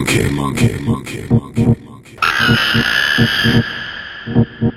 monkey, monkey, monkey, monkey, monkey.